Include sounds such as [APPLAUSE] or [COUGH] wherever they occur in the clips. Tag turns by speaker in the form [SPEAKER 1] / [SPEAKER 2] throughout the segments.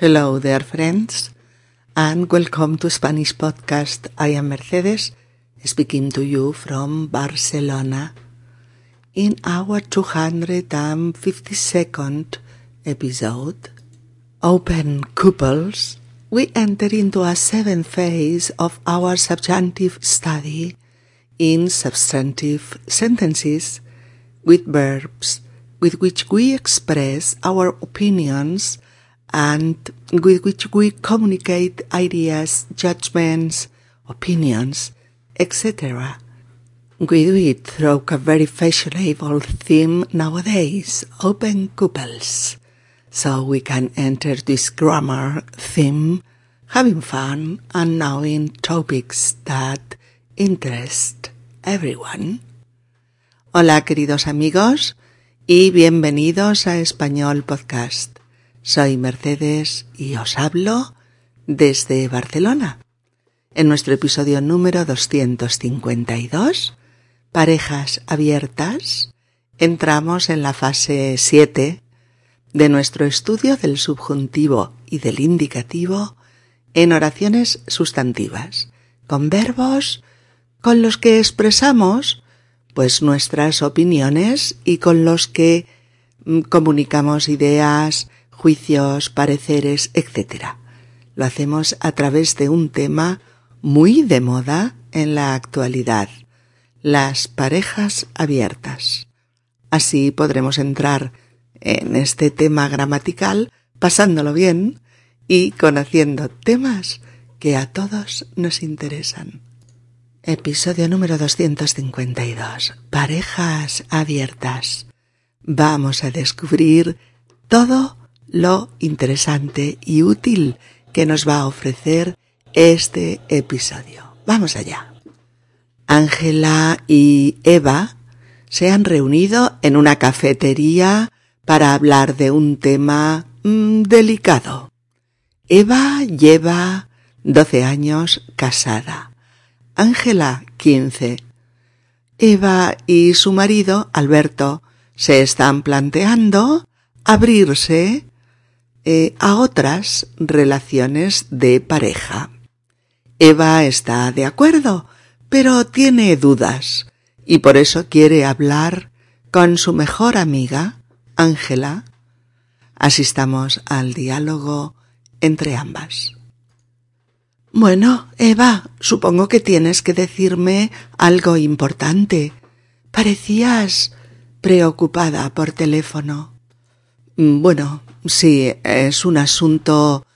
[SPEAKER 1] Hello there, friends, and welcome to Spanish Podcast. I am Mercedes, speaking to you from Barcelona. In our 252nd episode, Open Couples, we enter into a seventh phase of our subjunctive study in substantive sentences with verbs with which we express our opinions and with which we communicate ideas, judgments, opinions, etc. We do it through a very fashionable theme nowadays, open couples. So we can enter this grammar theme having fun and knowing topics that interest everyone. Hola queridos amigos y bienvenidos a Español Podcast. Soy Mercedes y os hablo desde Barcelona. En nuestro episodio número 252, Parejas abiertas, entramos en la fase 7 de nuestro estudio del subjuntivo y del indicativo en oraciones sustantivas, con verbos con los que expresamos pues nuestras opiniones y con los que mm, comunicamos ideas, juicios, pareceres, etc. Lo hacemos a través de un tema muy de moda en la actualidad, las parejas abiertas. Así podremos entrar en este tema gramatical pasándolo bien y conociendo temas que a todos nos interesan. Episodio número 252. Parejas abiertas. Vamos a descubrir todo lo interesante y útil que nos va a ofrecer este episodio. Vamos allá. Ángela y Eva se han reunido en una cafetería para hablar de un tema mmm, delicado. Eva lleva 12 años casada. Ángela 15. Eva y su marido, Alberto, se están planteando abrirse eh, a otras relaciones de pareja. Eva está de acuerdo, pero tiene dudas y por eso quiere hablar con su mejor amiga, Ángela. Asistamos al diálogo entre ambas. Bueno, Eva, supongo que tienes que decirme algo importante. Parecías preocupada por teléfono. Bueno, Sí, es un asunto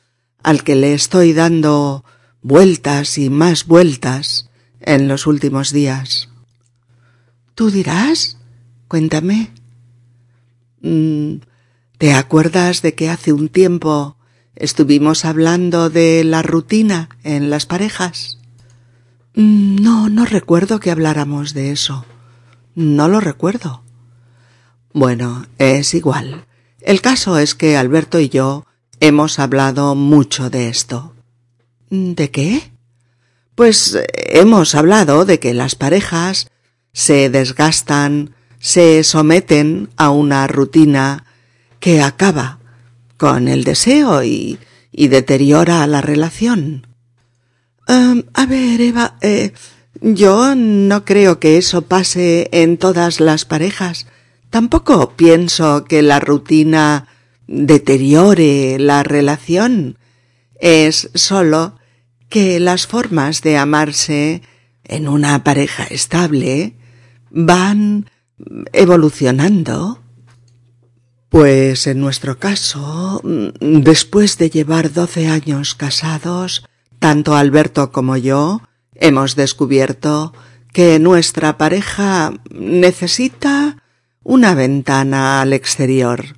[SPEAKER 1] al que le estoy dando vueltas y más vueltas en los últimos días. ¿Tú dirás? Cuéntame. Mm, ¿Te acuerdas de que hace un tiempo estuvimos hablando de la rutina en las parejas? Mm, no, no recuerdo que habláramos de eso. No lo recuerdo. Bueno, es igual. El caso es que Alberto y yo hemos hablado mucho de esto. ¿De qué? Pues hemos hablado de que las parejas se desgastan, se someten a una rutina que acaba con el deseo y, deteriora la relación. Um, a ver, Eva, eh, yo no creo que eso pase en todas las parejas. Tampoco pienso que la rutina deteriore la relación. Es sólo que las formas de amarse en una pareja estable van evolucionando. Pues en nuestro caso, después de llevar doce años casados, tanto Alberto como yo hemos descubierto que nuestra pareja necesita una ventana al exterior.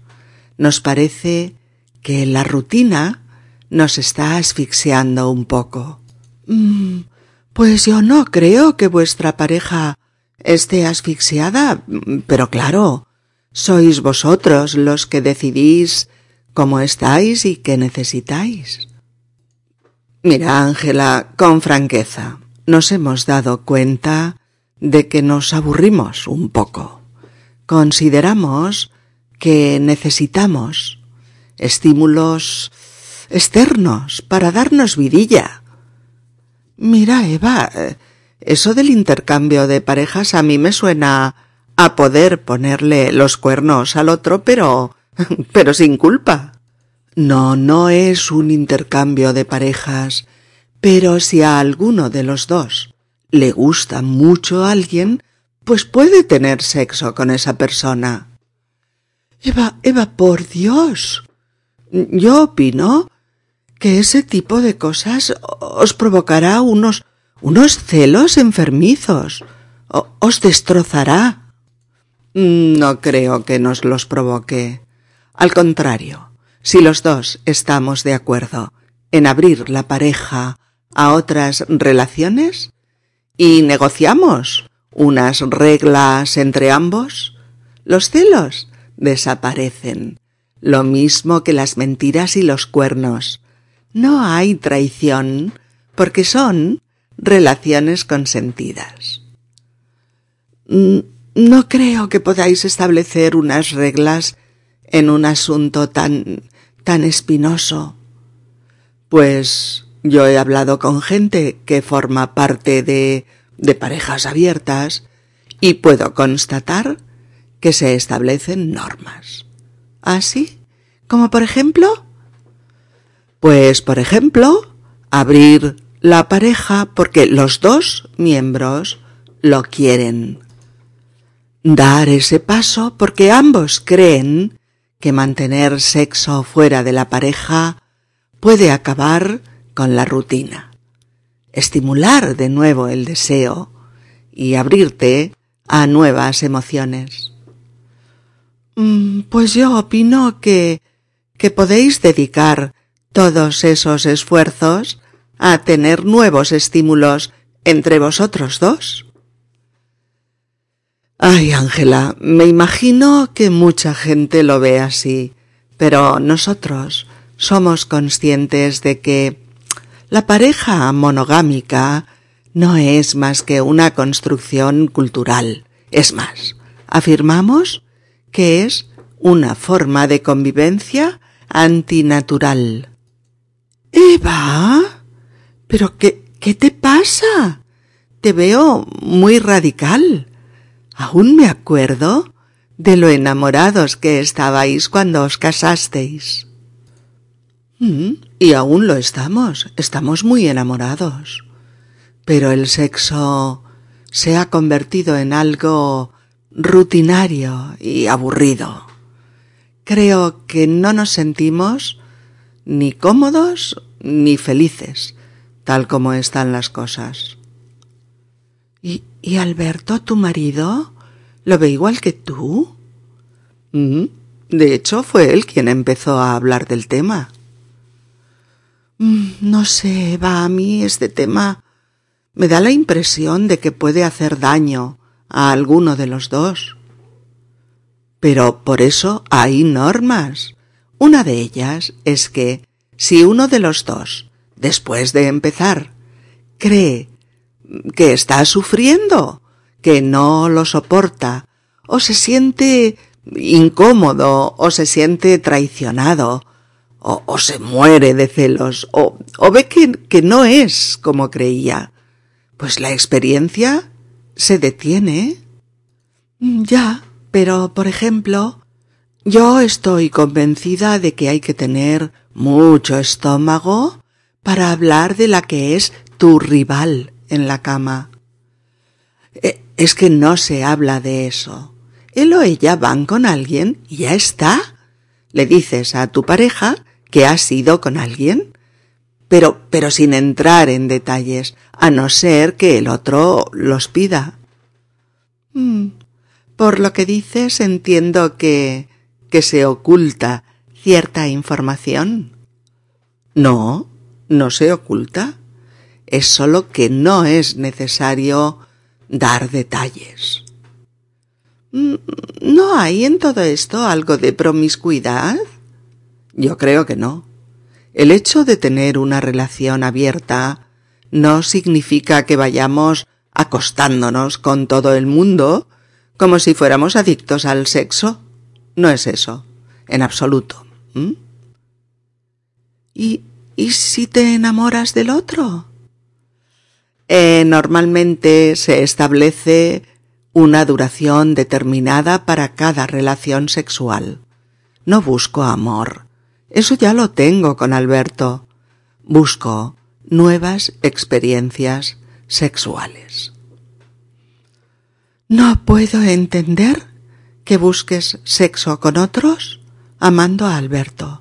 [SPEAKER 1] Nos parece que la rutina nos está asfixiando un poco. Mm, pues yo no creo que vuestra pareja esté asfixiada, pero claro, sois vosotros los que decidís cómo estáis y qué necesitáis. Mira, Ángela, con franqueza, nos hemos dado cuenta de que nos aburrimos un poco consideramos que necesitamos estímulos externos para darnos vidilla. Mira, Eva, eso del intercambio de parejas a mí me suena a poder ponerle los cuernos al otro, pero pero sin culpa. No, no es un intercambio de parejas, pero si a alguno de los dos le gusta mucho a alguien, pues puede tener sexo con esa persona. Eva, Eva, por Dios. Yo opino que ese tipo de cosas os provocará unos unos celos enfermizos. os destrozará. No creo que nos los provoque. Al contrario, si los dos estamos de acuerdo en abrir la pareja a otras relaciones y negociamos unas reglas entre ambos, los celos desaparecen, lo mismo que las mentiras y los cuernos. No hay traición, porque son relaciones consentidas. Mm, no creo que podáis establecer unas reglas en un asunto tan tan espinoso. Pues yo he hablado con gente que forma parte de de parejas abiertas y puedo constatar que se establecen normas. ¿Así? ¿Ah, como por ejemplo? Pues por ejemplo, abrir la pareja porque los dos miembros lo quieren. Dar ese paso porque ambos creen que mantener sexo fuera de la pareja puede acabar con la rutina, estimular de nuevo el deseo y abrirte a nuevas emociones. Mm, pues yo opino que que podéis dedicar todos esos esfuerzos a tener nuevos estímulos entre vosotros dos. Ay, Ángela, me imagino que mucha gente lo ve así, pero nosotros somos conscientes de que la pareja monogámica no es más que una construcción cultural. Es más, afirmamos que es una forma de convivencia antinatural. Eva, ¿Pero qué, qué te pasa? Te veo muy radical. Aún me acuerdo de lo enamorados que estabais cuando os casasteis. Mm, y aún lo estamos, estamos muy enamorados. Pero el sexo se ha convertido en algo rutinario y aburrido. Creo que no nos sentimos ni cómodos ni felices tal como están las cosas. ¿Y, y Alberto, tu marido, lo ve igual que tú? Mm, de hecho, fue él quien empezó a hablar del tema. Mm, no sé, va a mí este tema me da la impresión de que puede hacer daño a alguno de los dos. Pero por eso hay normas. Una de ellas es que si uno de los dos después de empezar, cree que está sufriendo, que no lo soporta, o se siente incómodo, o se siente traicionado, o, se muere de celos, o, o ve que, que no es como creía, pues la experiencia se detiene. Ya, pero, por ejemplo, yo estoy convencida de que hay que tener mucho estómago para hablar de la que es tu rival en la cama. Eh, es que no se habla de eso. Él o ella van con alguien y ya está. Le dices a tu pareja que has ido con alguien, pero, pero sin entrar en detalles, a no ser que el otro los pida. Mm, por lo que dices entiendo que, que se oculta cierta información. No, no se oculta, es sólo que no es necesario dar detalles. Mm, ¿No hay en todo esto algo de promiscuidad? Yo creo que no. El hecho de tener una relación abierta no significa que vayamos acostándonos con todo el mundo como si fuéramos adictos al sexo. No es eso, en absoluto. ¿Y, ¿Y si te enamoras del otro? Eh, normalmente se establece una duración determinada para cada relación sexual. No busco amor. Eso ya lo tengo con Alberto. Busco nuevas experiencias sexuales. No puedo entender que busques sexo con otros amando a Alberto.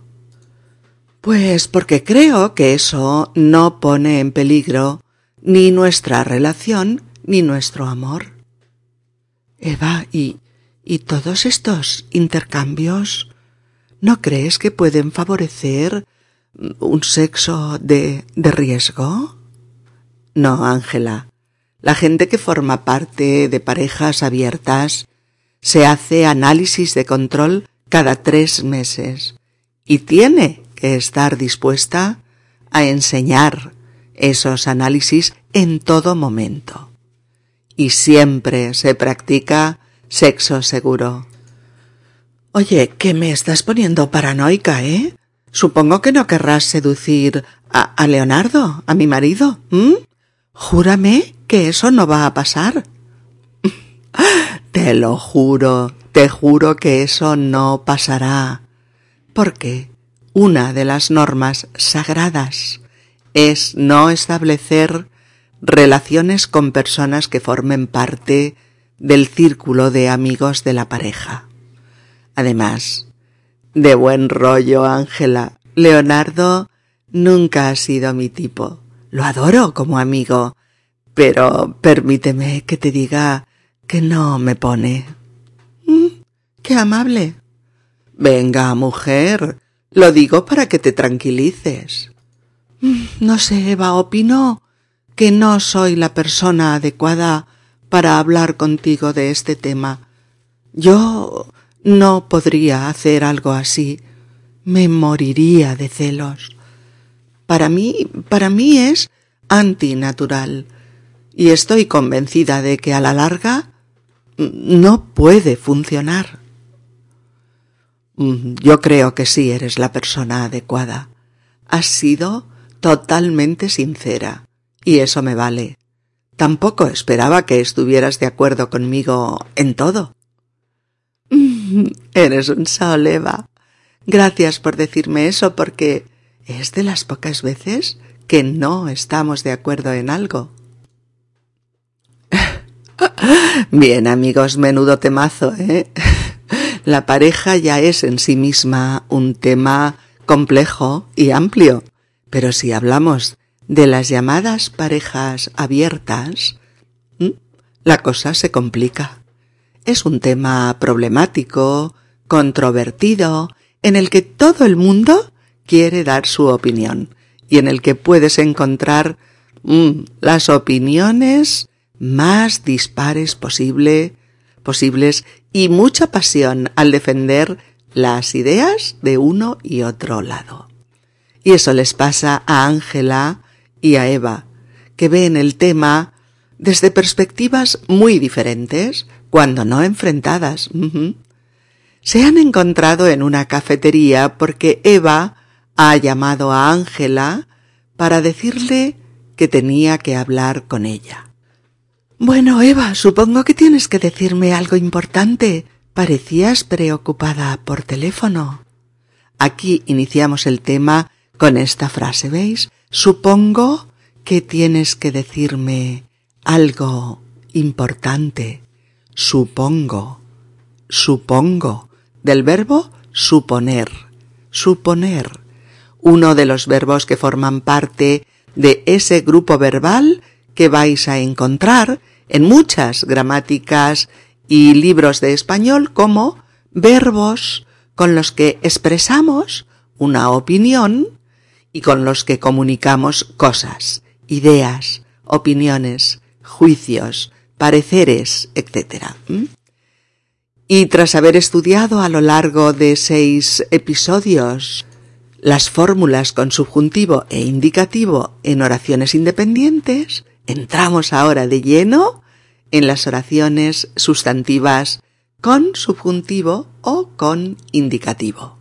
[SPEAKER 1] Pues porque creo que eso no pone en peligro ni nuestra relación ni nuestro amor. Eva, ¿y, y todos estos intercambios no crees que pueden favorecer un sexo de, de riesgo? No, Ángela. La gente que forma parte de parejas abiertas se hace análisis de control cada tres meses y tiene que estar dispuesta a enseñar esos análisis en todo momento. Y siempre se practica sexo seguro. Oye, que me estás poniendo paranoica, ¿eh? Supongo que no querrás seducir a, a Leonardo, a mi marido. Júrame que eso no va a pasar. [LAUGHS] te lo juro, te juro que eso no pasará. Porque una de las normas sagradas es no establecer relaciones con personas que formen parte del círculo de amigos de la pareja. Además, de buen rollo, Ángela, Leonardo nunca ha sido mi tipo. Lo adoro como amigo, pero permíteme que te diga que no me pone. Mm, qué amable. Venga, mujer, lo digo para que te tranquilices. Mm, no sé, Eva, opino que no soy la persona adecuada para hablar contigo de este tema. Yo no podría hacer algo así. Me moriría de celos. Para mí, para mí es antinatural. Y estoy convencida de que a la larga no puede funcionar. Mm, yo creo que sí eres la persona adecuada. Has sido totalmente sincera, y eso me vale. Tampoco esperaba que estuvieras de acuerdo conmigo en todo. [LAUGHS] Eres un sol, Eva. Gracias por decirme eso porque es de las pocas veces que no estamos de acuerdo en algo. [LAUGHS] Bien, amigos, menudo temazo, ¿eh? [LAUGHS] La pareja ya es en sí misma un tema complejo y amplio. Pero si hablamos de las llamadas parejas abiertas, la cosa se complica. Es un tema problemático, controvertido, en el que todo el mundo quiere dar su opinión y en el que puedes encontrar las opiniones más dispares posible, posibles y mucha pasión al defender las ideas de uno y otro lado. Y eso les pasa a Ángela y a Eva, que ven el tema desde perspectivas muy diferentes, cuando no enfrentadas. Se han encontrado en una cafetería porque Eva ha llamado a Ángela para decirle que tenía que hablar con ella. Bueno, Eva, supongo que tienes que decirme algo importante. Parecías preocupada por teléfono. Aquí iniciamos el tema con esta frase, ¿veis? Supongo que tienes que decirme algo importante. Supongo. Supongo. Del verbo suponer. Suponer. Uno de los verbos que forman parte de ese grupo verbal que vais a encontrar en muchas gramáticas y libros de español como verbos con los que expresamos una opinión y con los que comunicamos cosas, ideas, opiniones, juicios, pareceres, etc. Y tras haber estudiado a lo largo de seis episodios las fórmulas con subjuntivo e indicativo en oraciones independientes, entramos ahora de lleno en las oraciones sustantivas con subjuntivo o con indicativo.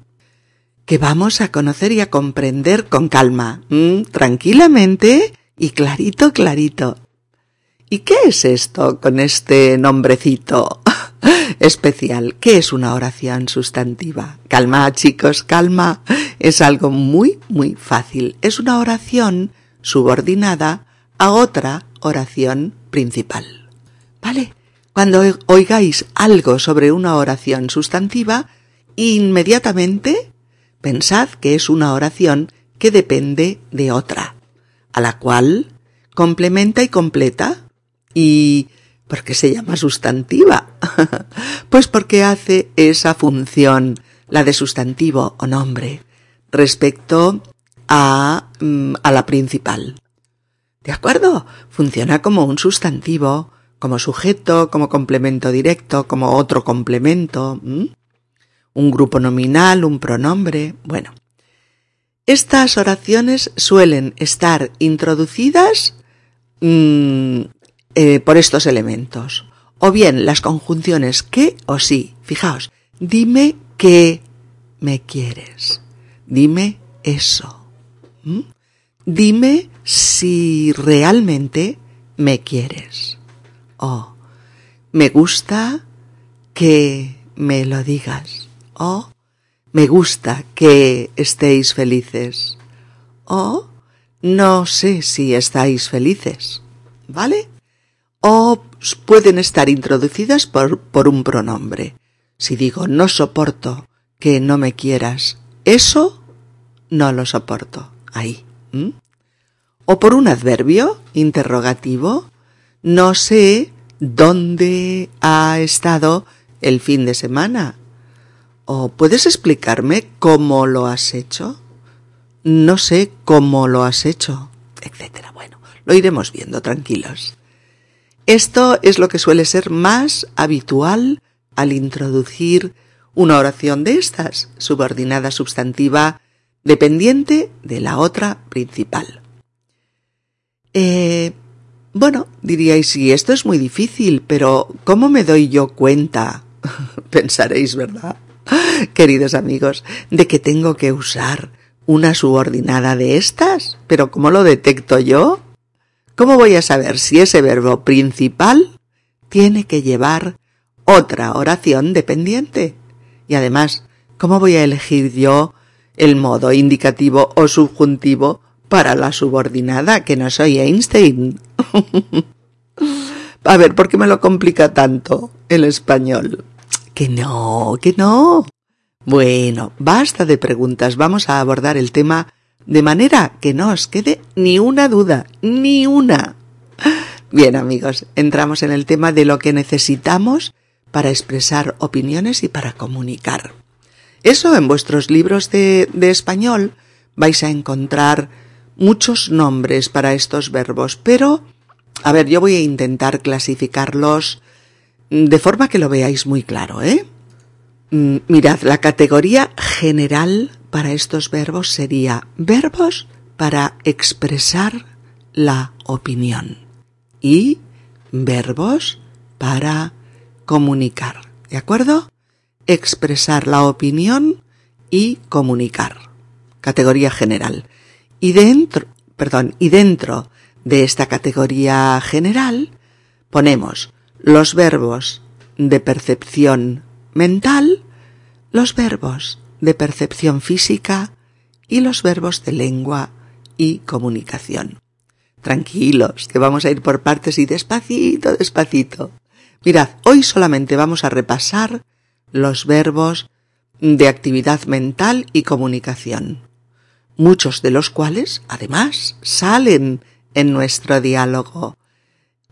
[SPEAKER 1] que vamos a conocer y a comprender con calma, tranquilamente y clarito, clarito. ¿Y qué es esto con este nombrecito [LAUGHS] especial? ¿Qué es una oración sustantiva? Calma, chicos, calma. Es algo muy, muy fácil. Es una oración subordinada a otra oración principal. ¿Vale? Cuando oigáis algo sobre una oración sustantiva, inmediatamente pensad que es una oración que depende de otra, a la cual complementa y completa. ¿Y por qué se llama sustantiva? [LAUGHS] pues porque hace esa función, la de sustantivo o nombre, respecto a, mm, a la principal. ¿De acuerdo? Funciona como un sustantivo, como sujeto, como complemento directo, como otro complemento, un grupo nominal, un pronombre. Bueno, estas oraciones suelen estar introducidas mm, eh, por estos elementos. O bien las conjunciones que o sí. Fijaos, dime que me quieres. Dime eso. Dime si realmente me quieres. Oh, me gusta que me lo digas. Oh, me gusta que estéis felices. Oh, no sé si estáis felices. ¿Vale? O pueden estar introducidas por, por un pronombre. Si digo no soporto que no me quieras, eso no lo soporto. Ahí. O por un adverbio interrogativo, no sé dónde ha estado el fin de semana. ¿O puedes explicarme cómo lo has hecho? No sé cómo lo has hecho, etcétera. Bueno, lo iremos viendo, tranquilos. Esto es lo que suele ser más habitual al introducir una oración de estas, subordinada substantiva, dependiente de la otra principal. Eh, bueno, diríais, sí, esto es muy difícil, pero ¿cómo me doy yo cuenta? [LAUGHS] Pensaréis, ¿verdad? Queridos amigos, de que tengo que usar una subordinada de estas, pero ¿cómo lo detecto yo? ¿Cómo voy a saber si ese verbo principal tiene que llevar otra oración dependiente? Y además, ¿cómo voy a elegir yo el modo indicativo o subjuntivo para la subordinada, que no soy Einstein. [LAUGHS] A ver, ¿por qué me lo complica tanto el español? Que no, que no. Bueno, basta de preguntas, vamos a abordar el tema de manera que no os quede ni una duda, ni una. Bien amigos, entramos en el tema de lo que necesitamos para expresar opiniones y para comunicar. Eso en vuestros libros de, de español vais a encontrar muchos nombres para estos verbos, pero, a ver, yo voy a intentar clasificarlos de forma que lo veáis muy claro, ¿eh? Mm, mirad, la categoría general para estos verbos sería verbos para expresar la opinión y verbos para comunicar, ¿de acuerdo? Expresar la opinión y comunicar. Categoría general. Y dentro, perdón, y dentro de esta categoría general ponemos los verbos de percepción mental, los verbos de percepción física y los verbos de lengua y comunicación. Tranquilos, que vamos a ir por partes y despacito, despacito. Mirad, hoy solamente vamos a repasar los verbos de actividad mental y comunicación muchos de los cuales, además, salen en nuestro diálogo.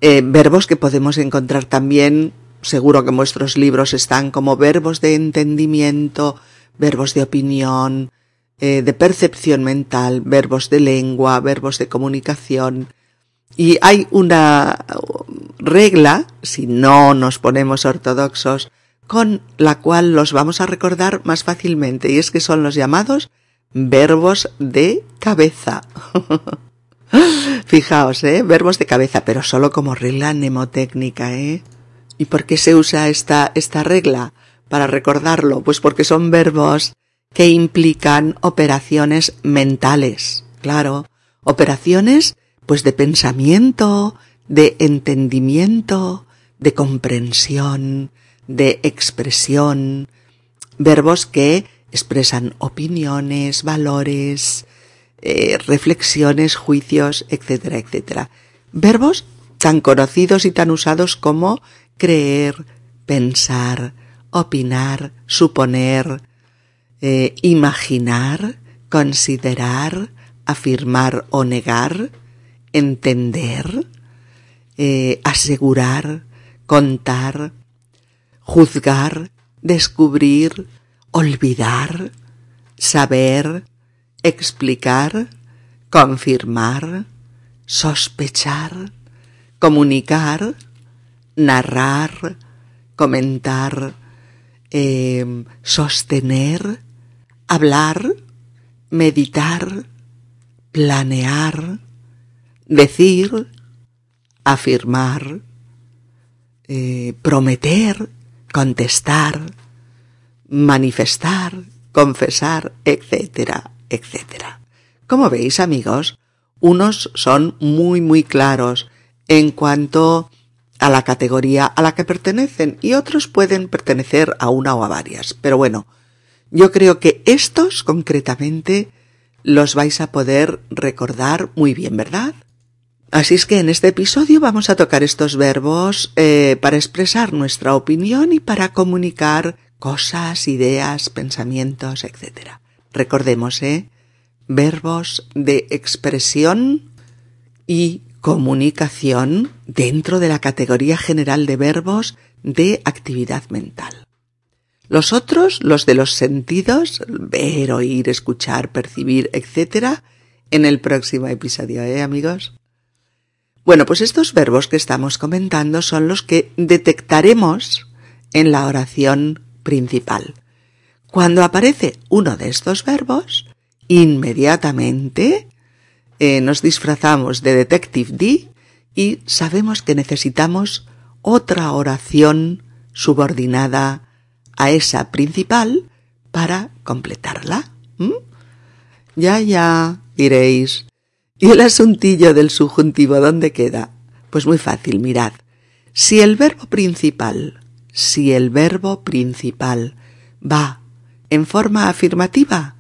[SPEAKER 1] Eh, verbos que podemos encontrar también, seguro que en vuestros libros están como verbos de entendimiento, verbos de opinión, eh, de percepción mental, verbos de lengua, verbos de comunicación. Y hay una regla, si no nos ponemos ortodoxos, con la cual los vamos a recordar más fácilmente, y es que son los llamados verbos de cabeza. [LAUGHS] Fijaos, ¿eh? Verbos de cabeza, pero solo como regla mnemotécnica, ¿eh? ¿Y por qué se usa esta, esta regla? Para recordarlo, pues porque son verbos que implican operaciones mentales, claro, operaciones pues de pensamiento, de entendimiento, de comprensión, de expresión, verbos que expresan opiniones, valores, eh, reflexiones, juicios, etcétera, etcétera. Verbos tan conocidos y tan usados como creer, pensar, opinar, suponer, eh, imaginar, considerar, afirmar o negar, entender, eh, asegurar, contar, juzgar, descubrir, olvidar, saber, explicar, confirmar, sospechar, comunicar, narrar, comentar, eh, sostener, hablar, meditar, planear, decir, afirmar, eh, prometer, contestar, manifestar, confesar, etcétera, etcétera. Como veis, amigos, unos son muy, muy claros en cuanto a la categoría a la que pertenecen y otros pueden pertenecer a una o a varias. Pero bueno, yo creo que estos concretamente los vais a poder recordar muy bien, ¿verdad? Así es que en este episodio vamos a tocar estos verbos eh, para expresar nuestra opinión y para comunicar cosas, ideas, pensamientos, etc. Recordemos, ¿eh? Verbos de expresión y comunicación dentro de la categoría general de verbos de actividad mental. Los otros, los de los sentidos, ver, oír, escuchar, percibir, etc., en el próximo episodio, ¿eh, amigos? Bueno, pues estos verbos que estamos comentando son los que detectaremos en la oración principal. Cuando aparece uno de estos verbos, inmediatamente eh, nos disfrazamos de Detective D y sabemos que necesitamos otra oración subordinada a esa principal para completarla. Ya, ya, diréis. ¿Y el asuntillo del subjuntivo dónde queda? Pues muy fácil, mirad. Si el verbo principal, si el verbo principal va en forma afirmativa,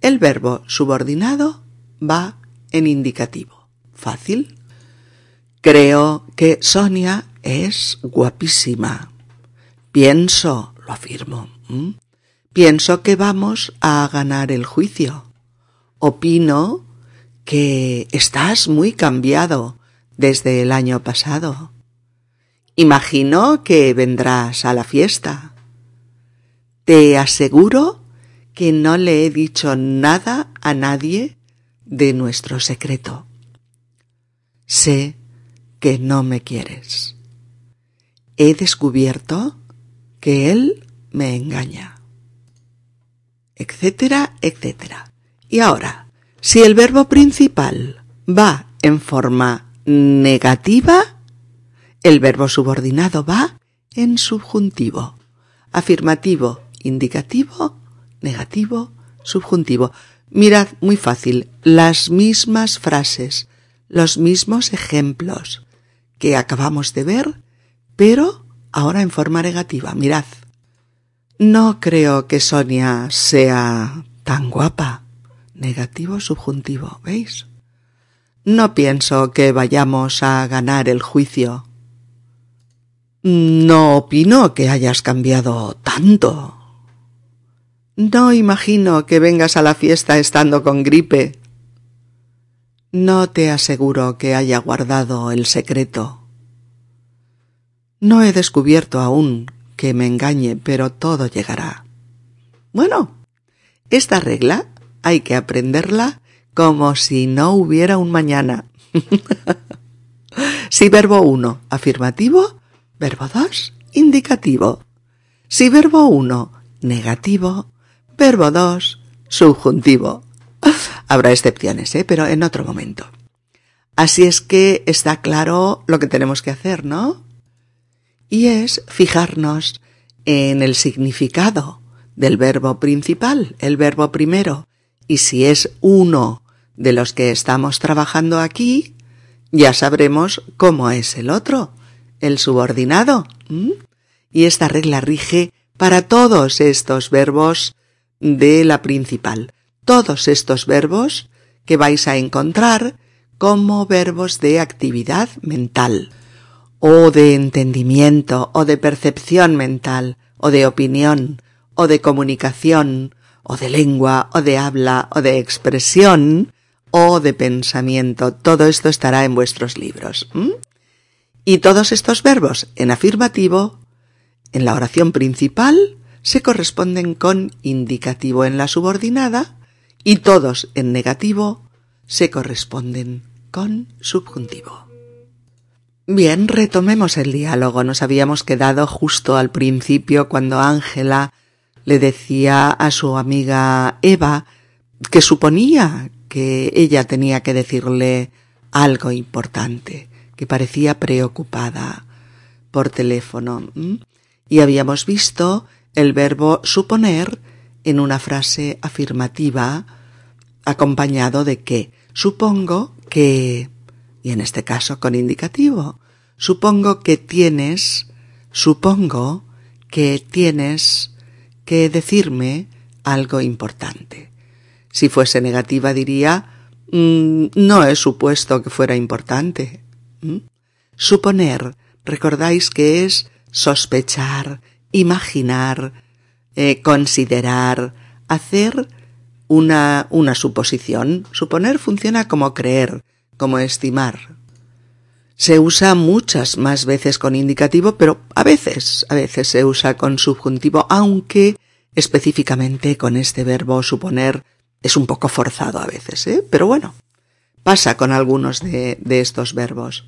[SPEAKER 1] el verbo subordinado va en indicativo. Fácil. Creo que Sonia es guapísima. Pienso, lo afirmo. Pienso que vamos a ganar el juicio. Opino que estás muy cambiado desde el año pasado. Imagino que vendrás a la fiesta. Te aseguro que no le he dicho nada a nadie de nuestro secreto. Sé que no me quieres. He descubierto que él me engaña. Etcétera, etcétera. Y ahora, si el verbo principal va en forma negativa, el verbo subordinado va en subjuntivo. Afirmativo, indicativo, negativo, subjuntivo. Mirad, muy fácil, las mismas frases, los mismos ejemplos que acabamos de ver, pero ahora en forma negativa. Mirad. No creo que Sonia sea tan guapa. Negativo subjuntivo, ¿veis? No pienso que vayamos a ganar el juicio. No opino que hayas cambiado tanto. No imagino que vengas a la fiesta estando con gripe. No te aseguro que haya guardado el secreto. No he descubierto aún que me engañe, pero todo llegará. Bueno, esta regla hay que aprenderla como si no hubiera un mañana. [LAUGHS] si verbo 1 afirmativo, verbo 2 indicativo. Si verbo 1 negativo, Verbo 2, subjuntivo. Habrá excepciones, ¿eh? pero en otro momento. Así es que está claro lo que tenemos que hacer, ¿no? Y es fijarnos en el significado del verbo principal, el verbo primero. Y si es uno de los que estamos trabajando aquí, ya sabremos cómo es el otro, el subordinado. Y esta regla rige para todos estos verbos de la principal. Todos estos verbos que vais a encontrar como verbos de actividad mental, o de entendimiento, o de percepción mental, o de opinión, o de comunicación, o de lengua, o de habla, o de expresión, o de pensamiento. Todo esto estará en vuestros libros. Y todos estos verbos en afirmativo, en la oración principal, se corresponden con indicativo en la subordinada y todos en negativo se corresponden con subjuntivo. Bien, retomemos el diálogo. Nos habíamos quedado justo al principio cuando Ángela le decía a su amiga Eva que suponía que ella tenía que decirle algo importante, que parecía preocupada por teléfono. Y habíamos visto el verbo suponer en una frase afirmativa acompañado de que supongo que y en este caso con indicativo supongo que tienes supongo que tienes que decirme algo importante. Si fuese negativa diría mm, no he supuesto que fuera importante. Suponer, recordáis que es sospechar, imaginar, eh, considerar, hacer una, una suposición. Suponer funciona como creer, como estimar. Se usa muchas más veces con indicativo, pero a veces, a veces se usa con subjuntivo, aunque específicamente con este verbo suponer es un poco forzado a veces, ¿eh? Pero bueno, pasa con algunos de, de estos verbos.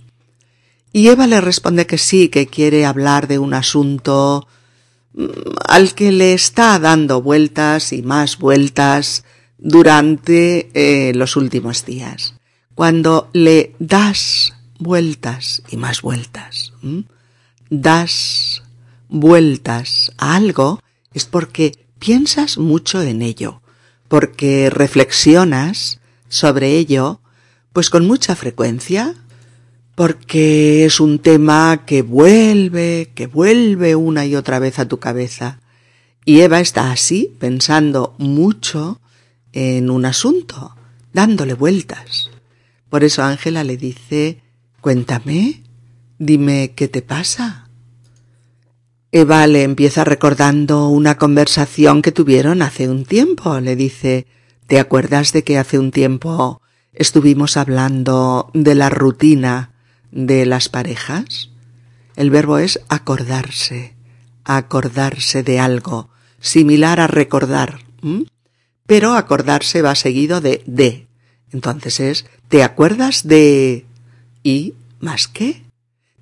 [SPEAKER 1] Y Eva le responde que sí, que quiere hablar de un asunto al que le está dando vueltas y más vueltas durante eh, los últimos días. Cuando le das vueltas y más vueltas, das vueltas a algo, es porque piensas mucho en ello, porque reflexionas sobre ello, pues con mucha frecuencia, porque es un tema que vuelve, que vuelve una y otra vez a tu cabeza. Y Eva está así, pensando mucho en un asunto, dándole vueltas. Por eso Ángela le dice Cuéntame, dime qué te pasa. Eva le empieza recordando una conversación que tuvieron hace un tiempo. Le dice ¿Te acuerdas de que hace un tiempo estuvimos hablando de la rutina de las parejas? El verbo es acordarse, acordarse de algo, similar a recordar pero acordarse va seguido de de. Entonces es, ¿te acuerdas de... y más qué?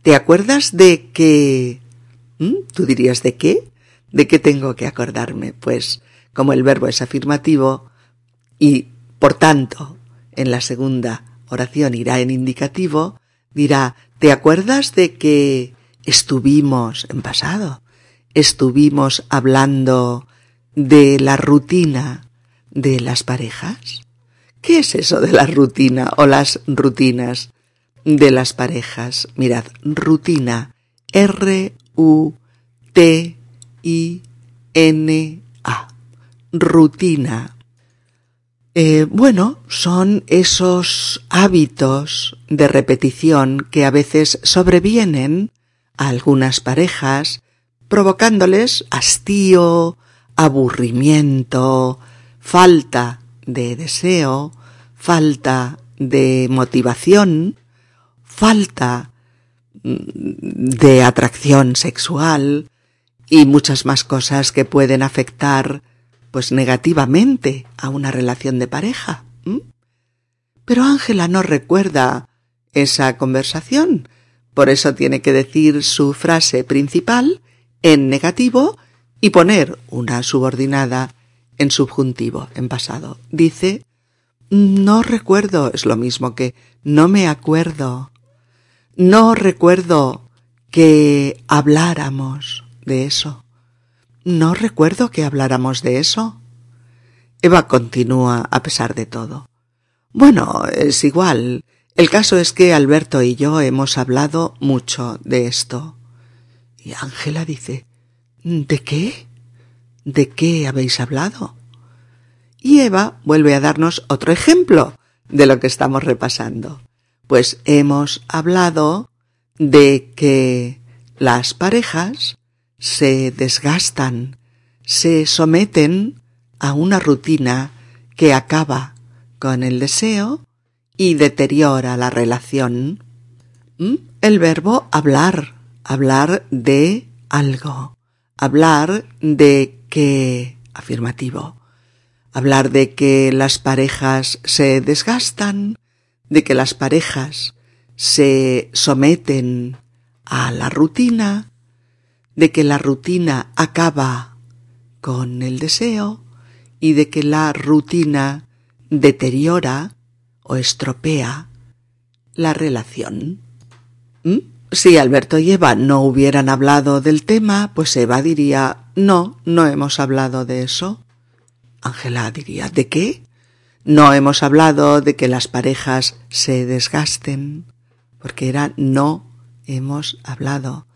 [SPEAKER 1] ¿Te acuerdas de que... ¿Tú dirías de qué? ¿De qué tengo que acordarme? Pues como el verbo es afirmativo y, por tanto, en la segunda oración irá en indicativo, dirá, ¿te acuerdas de que estuvimos en pasado? Estuvimos hablando de la rutina de las parejas? ¿Qué es eso de la rutina o las rutinas de las parejas? Mirad, rutina. R-U-T-I-N-A. Rutina. Eh, bueno, son esos hábitos de repetición que a veces sobrevienen a algunas parejas, provocándoles hastío, aburrimiento, falta de deseo, falta de motivación, falta mm, de atracción sexual y muchas más cosas que pueden afectar pues negativamente a una relación de pareja. Pero Ángela no recuerda esa conversación, por eso tiene que decir su frase principal en negativo y poner una subordinada en subjuntivo, en pasado. Dice, no recuerdo, es lo mismo que no me acuerdo. No recuerdo que habláramos de eso. No recuerdo que habláramos de eso. Eva continúa a pesar de todo. Bueno, es igual. El caso es que Alberto y yo hemos hablado mucho de esto. Y Ángela dice ¿De qué? ¿De qué habéis hablado? Y Eva vuelve a darnos otro ejemplo de lo que estamos repasando. Pues hemos hablado de que las parejas se desgastan, se someten a una rutina que acaba con el deseo y deteriora la relación. ¿Mm? El verbo hablar, hablar de algo, hablar de que, afirmativo, hablar de que las parejas se desgastan, de que las parejas se someten a la rutina, de que la rutina acaba con el deseo y de que la rutina deteriora o estropea la relación. ¿Mm? Si Alberto y Eva no hubieran hablado del tema, pues Eva diría no, no hemos hablado de eso. Ángela diría ¿de qué? No hemos hablado de que las parejas se desgasten, porque era no hemos hablado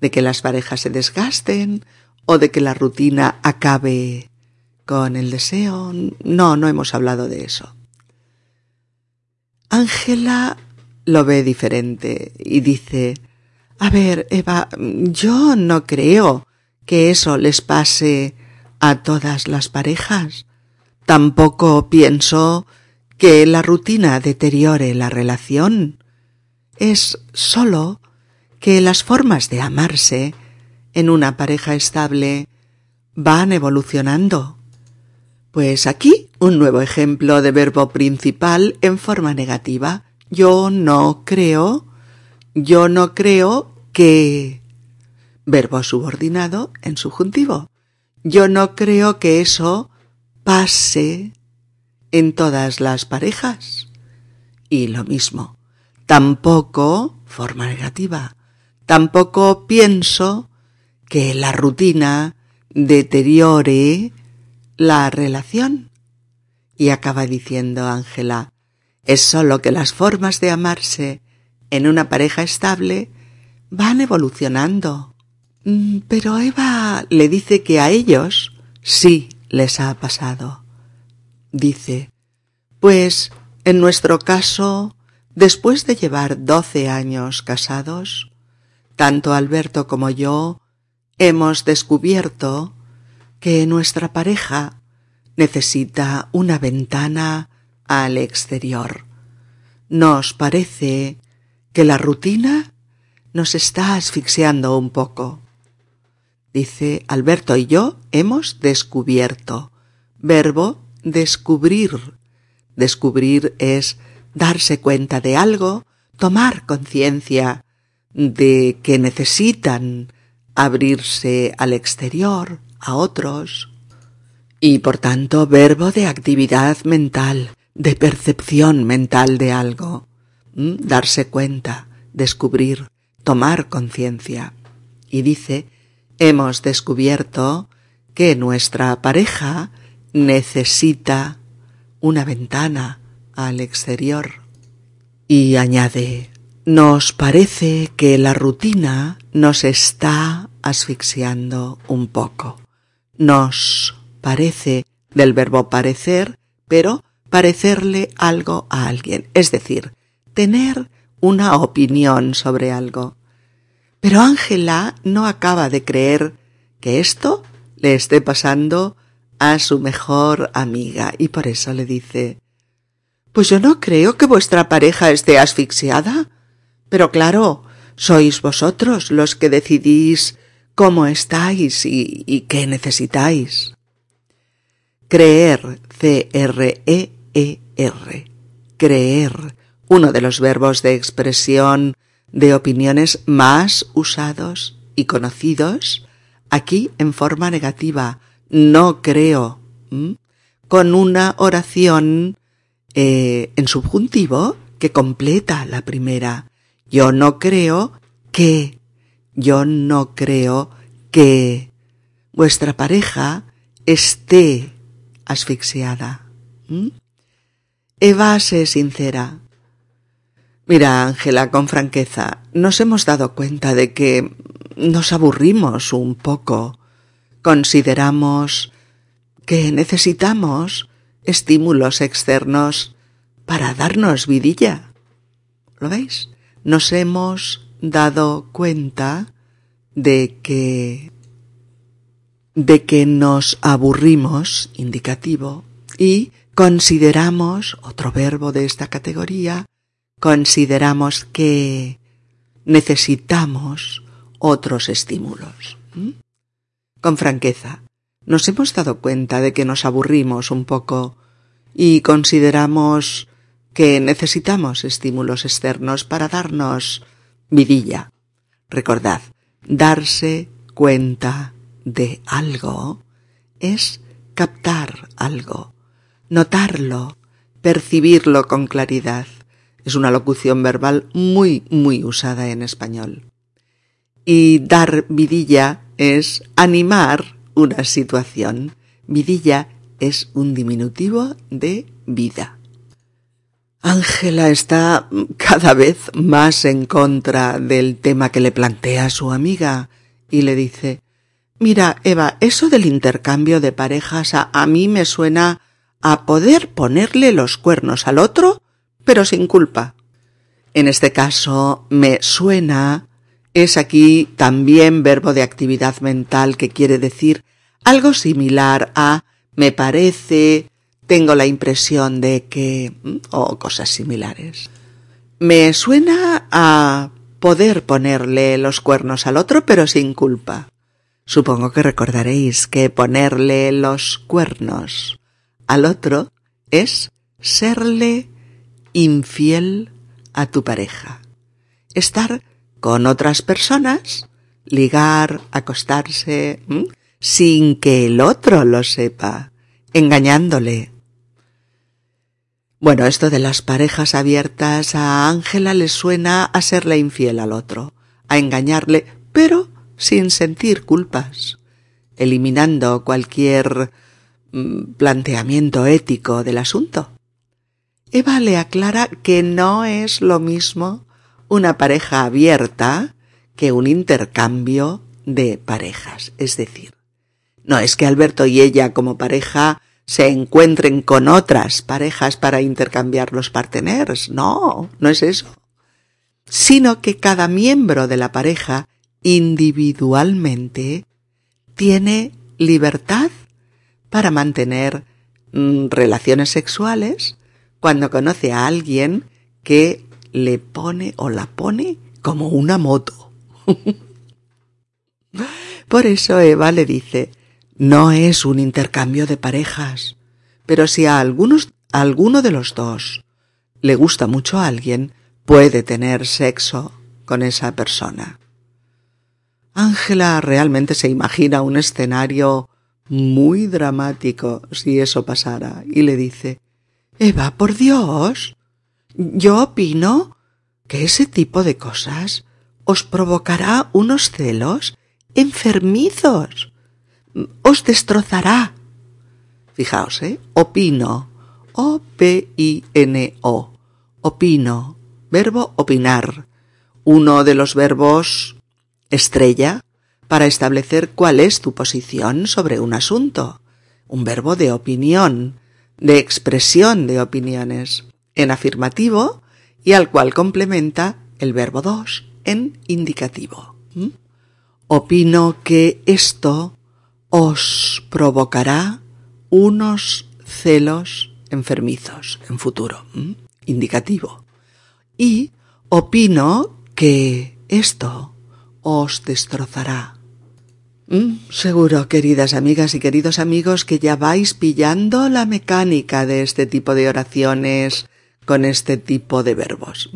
[SPEAKER 1] de que las parejas se desgasten o de que la rutina acabe con el deseo. No, no hemos hablado de eso. Ángela lo ve diferente y dice, a ver, Eva, yo no creo que eso les pase a todas las parejas. Tampoco pienso que la rutina deteriore la relación. Es solo que las formas de amarse en una pareja estable van evolucionando. Pues aquí un nuevo ejemplo de verbo principal en forma negativa. Yo no creo, yo no creo que... Verbo subordinado en subjuntivo. Yo no creo que eso pase en todas las parejas. Y lo mismo. Tampoco, forma negativa, tampoco pienso que la rutina deteriore la relación. Y acaba diciendo Ángela, es sólo que las formas de amarse en una pareja estable van evolucionando. Mm, pero Eva le dice que a ellos sí les ha pasado. Dice, pues en nuestro caso, después de llevar doce años casados, tanto Alberto como yo hemos descubierto que nuestra pareja necesita una ventana al exterior. Nos parece que la rutina nos está asfixiando un poco. Dice Alberto y yo hemos descubierto. Verbo descubrir. Descubrir es darse cuenta de algo, tomar conciencia de que necesitan abrirse al exterior, a otros, y por tanto verbo de actividad mental, de percepción mental de algo, darse cuenta, descubrir, tomar conciencia. Y dice, hemos descubierto que nuestra pareja necesita una ventana al exterior. Y añade, nos parece que la rutina nos está asfixiando un poco nos parece del verbo parecer, pero parecerle algo a alguien, es decir, tener una opinión sobre algo. Pero Ángela no acaba de creer que esto le esté pasando a su mejor amiga y por eso le dice Pues yo no creo que vuestra pareja esté asfixiada. Pero claro, sois vosotros los que decidís cómo estáis y, qué necesitáis. Creer, C-R-E-E-R, e creer, uno de los verbos de expresión de opiniones más usados y conocidos, aquí en forma negativa, no creo, con una oración eh, en subjuntivo que completa la primera. Yo no creo que yo no creo que... vuestra pareja esté asfixiada. Eva sé sincera. Mira, Ángela, con franqueza, nos hemos dado cuenta de que nos aburrimos un poco. Consideramos que necesitamos estímulos externos para darnos vidilla. ¿Lo veis? Nos hemos dado cuenta de que de que nos aburrimos, indicativo, y consideramos, otro verbo de esta categoría, consideramos que necesitamos otros estímulos. Con franqueza, nos hemos dado cuenta de que nos aburrimos un poco y consideramos que necesitamos estímulos externos para darnos vidilla. Recordad, darse cuenta de algo es captar algo, notarlo, percibirlo con claridad. Es una locución verbal muy, muy usada en español. Y dar vidilla es animar una situación. Vidilla es un diminutivo de vida. Ángela está cada vez más en contra del tema que le plantea su amiga y le dice Mira, Eva, eso del intercambio de parejas a, a mí me suena a poder ponerle los cuernos al otro, pero sin culpa. En este caso, me suena es aquí también verbo de actividad mental que quiere decir algo similar a me parece, tengo la impresión de que o cosas similares. Me suena a poder ponerle los cuernos al otro pero sin culpa. Supongo que recordaréis que ponerle los cuernos al otro es serle infiel a tu pareja. Estar con otras personas, ligar, acostarse, sin que el otro lo sepa, engañándole. Bueno, esto de las parejas abiertas a Ángela le suena a serle infiel al otro, a engañarle, pero sin sentir culpas, eliminando cualquier mm, planteamiento ético del asunto. Eva le aclara que no es lo mismo una pareja abierta que un intercambio de parejas. Es decir, no es que Alberto y ella como pareja se encuentren con otras parejas para intercambiar los parteners. No, no es eso. Sino que cada miembro de la pareja individualmente tiene libertad para mantener mm, relaciones sexuales cuando conoce a alguien que le pone o la pone como una moto. [LAUGHS] Por eso Eva le dice, no es un intercambio de parejas, pero si a algunos, a alguno de los dos le gusta mucho a alguien, puede tener sexo con esa persona. Ángela realmente se imagina un escenario muy dramático si eso pasara y le dice Eva, por Dios. Yo opino que ese tipo de cosas os provocará unos celos enfermizos. Os destrozará. Fijaos, ¿eh? Opino. O-P-I-N-O. Opino. Verbo opinar. Uno de los verbos estrella para establecer cuál es tu posición sobre un asunto. Un verbo de opinión, de expresión de opiniones, en afirmativo y al cual complementa el verbo dos en indicativo. ¿Mm? Opino que esto os provocará unos celos enfermizos en futuro. Indicativo. Y opino que esto os destrozará. Seguro, queridas amigas y queridos amigos, que ya vais pillando la mecánica de este tipo de oraciones con este tipo de verbos.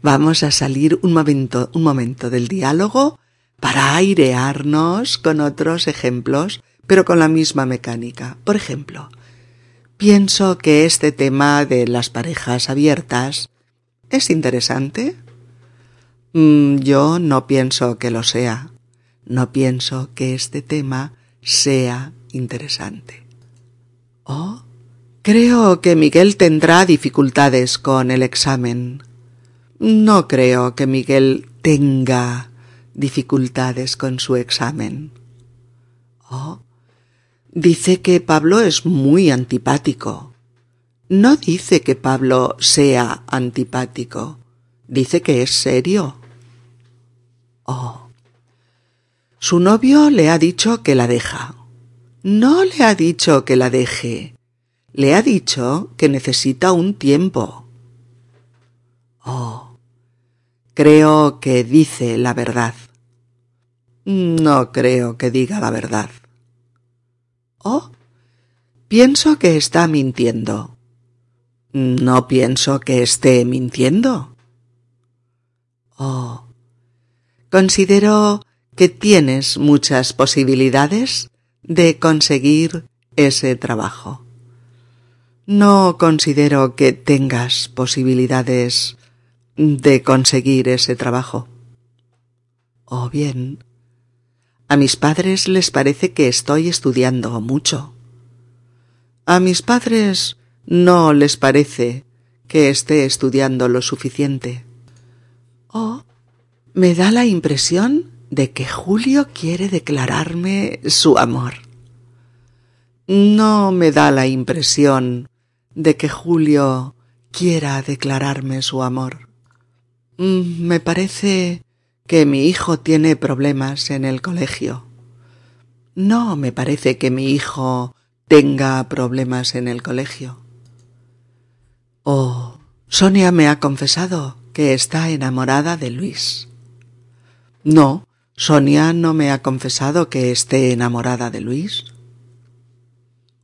[SPEAKER 1] Vamos a salir un momento, un momento del diálogo para airearnos con otros ejemplos, pero con la misma mecánica. Por ejemplo, pienso que este tema de las parejas abiertas es interesante. Mm, yo no pienso que lo sea. No pienso que este tema sea interesante. Oh, creo que Miguel tendrá dificultades con el examen. No creo que Miguel tenga dificultades con su examen. Oh, dice que Pablo es muy antipático. No dice que Pablo sea antipático. Dice que es serio. Oh. Su novio le ha dicho que la deja. No le ha dicho que la deje. Le ha dicho que necesita un tiempo. Oh. Creo que dice la verdad. No creo que diga la verdad. Oh. Pienso que está mintiendo. No pienso que esté mintiendo. Oh. Considero que tienes muchas posibilidades de conseguir ese trabajo. No considero que tengas posibilidades de conseguir ese trabajo. O bien, a mis padres les parece que estoy estudiando mucho. A mis padres no les parece que esté estudiando lo suficiente. O me da la impresión de que Julio quiere declararme su amor. No me da la impresión de que Julio quiera declararme su amor. Mm, me parece que mi hijo tiene problemas en el colegio. No me parece que mi hijo tenga problemas en el colegio. Oh, Sonia me ha confesado que está enamorada de Luis. No, Sonia no me ha confesado que esté enamorada de Luis.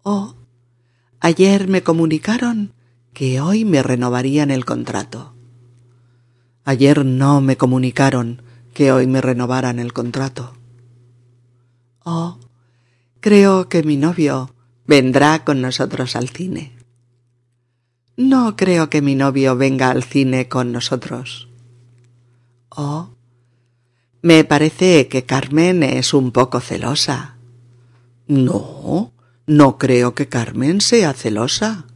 [SPEAKER 1] Oh, ayer me comunicaron que hoy me renovarían el contrato. Ayer no me comunicaron que hoy me renovaran el contrato. Oh, creo que mi novio vendrá con nosotros al cine. No creo que mi novio venga al cine con nosotros. Oh, me parece que Carmen es un poco celosa. No, no creo que Carmen sea celosa.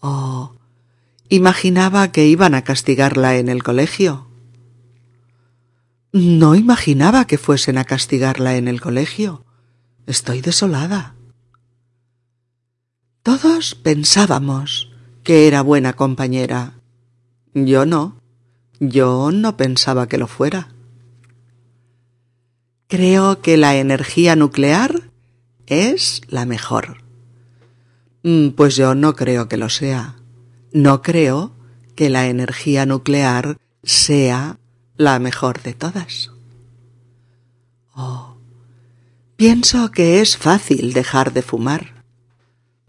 [SPEAKER 1] Oh, imaginaba que iban a castigarla en el colegio. No imaginaba que fuesen a castigarla en el colegio. Estoy desolada. Todos pensábamos que era buena compañera. Yo no. Yo no pensaba que lo fuera. Creo que la energía nuclear es la mejor. Mm, pues yo no creo que lo sea. No creo que la energía nuclear sea la mejor de todas. Oh, pienso que es fácil dejar de fumar.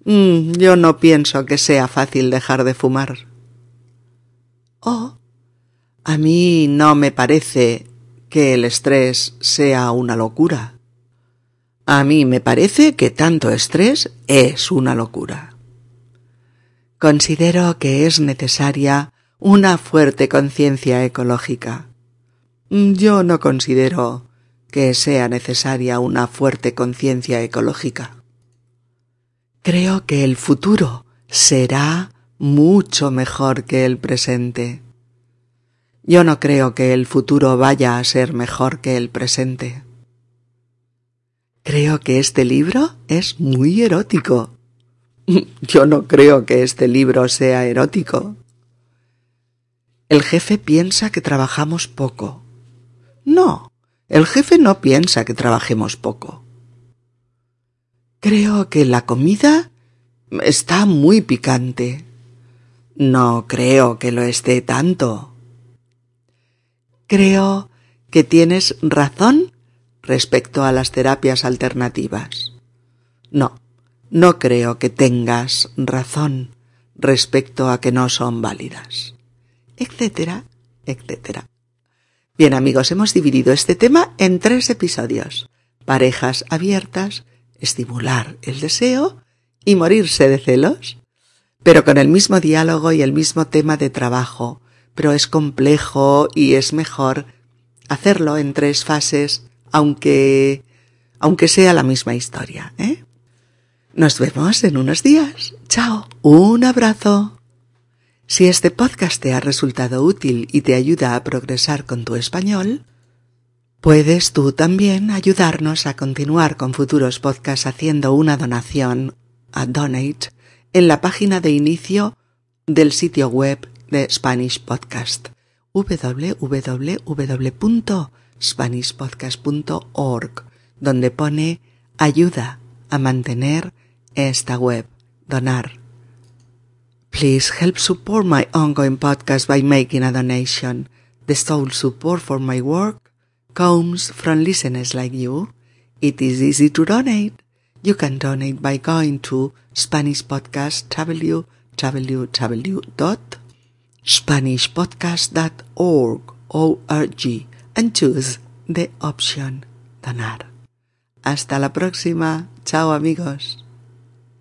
[SPEAKER 1] Mm, yo no pienso que sea fácil dejar de fumar. Oh, a mí no me parece que el estrés sea una locura. A mí me parece que tanto estrés es una locura. Considero que es necesaria una fuerte conciencia ecológica. Yo no considero que sea necesaria una fuerte conciencia ecológica. Creo que el futuro será mucho mejor que el presente. Yo no creo que el futuro vaya a ser mejor que el presente. Creo que este libro es muy erótico. [LAUGHS] Yo no creo que este libro sea erótico. El jefe piensa que trabajamos poco. No, el jefe no piensa que trabajemos poco. Creo que la comida está muy picante. No creo que lo esté tanto. Creo que tienes razón respecto a las terapias alternativas. No, no creo que tengas razón respecto a que no son válidas. Etcétera, etcétera. Bien amigos, hemos dividido este tema en tres episodios. Parejas abiertas, estimular el deseo y morirse de celos, pero con el mismo diálogo y el mismo tema de trabajo, pero es complejo y es mejor hacerlo en tres fases, aunque aunque sea la misma historia, ¿eh? Nos vemos en unos días. Chao. Un abrazo. Si este podcast te ha resultado útil y te ayuda a progresar con tu español, puedes tú también ayudarnos a continuar con futuros podcasts haciendo una donación a Donate en la página de inicio del sitio web de Spanish Podcast www.spanishpodcast.org donde pone ayuda a mantener esta web, donar. Please help support my ongoing podcast by making a donation. The sole support for my work comes from listeners like you. It is easy to donate. You can donate by going to Spanish O-R-G, and choose the option donar. Hasta la próxima. Chao amigos.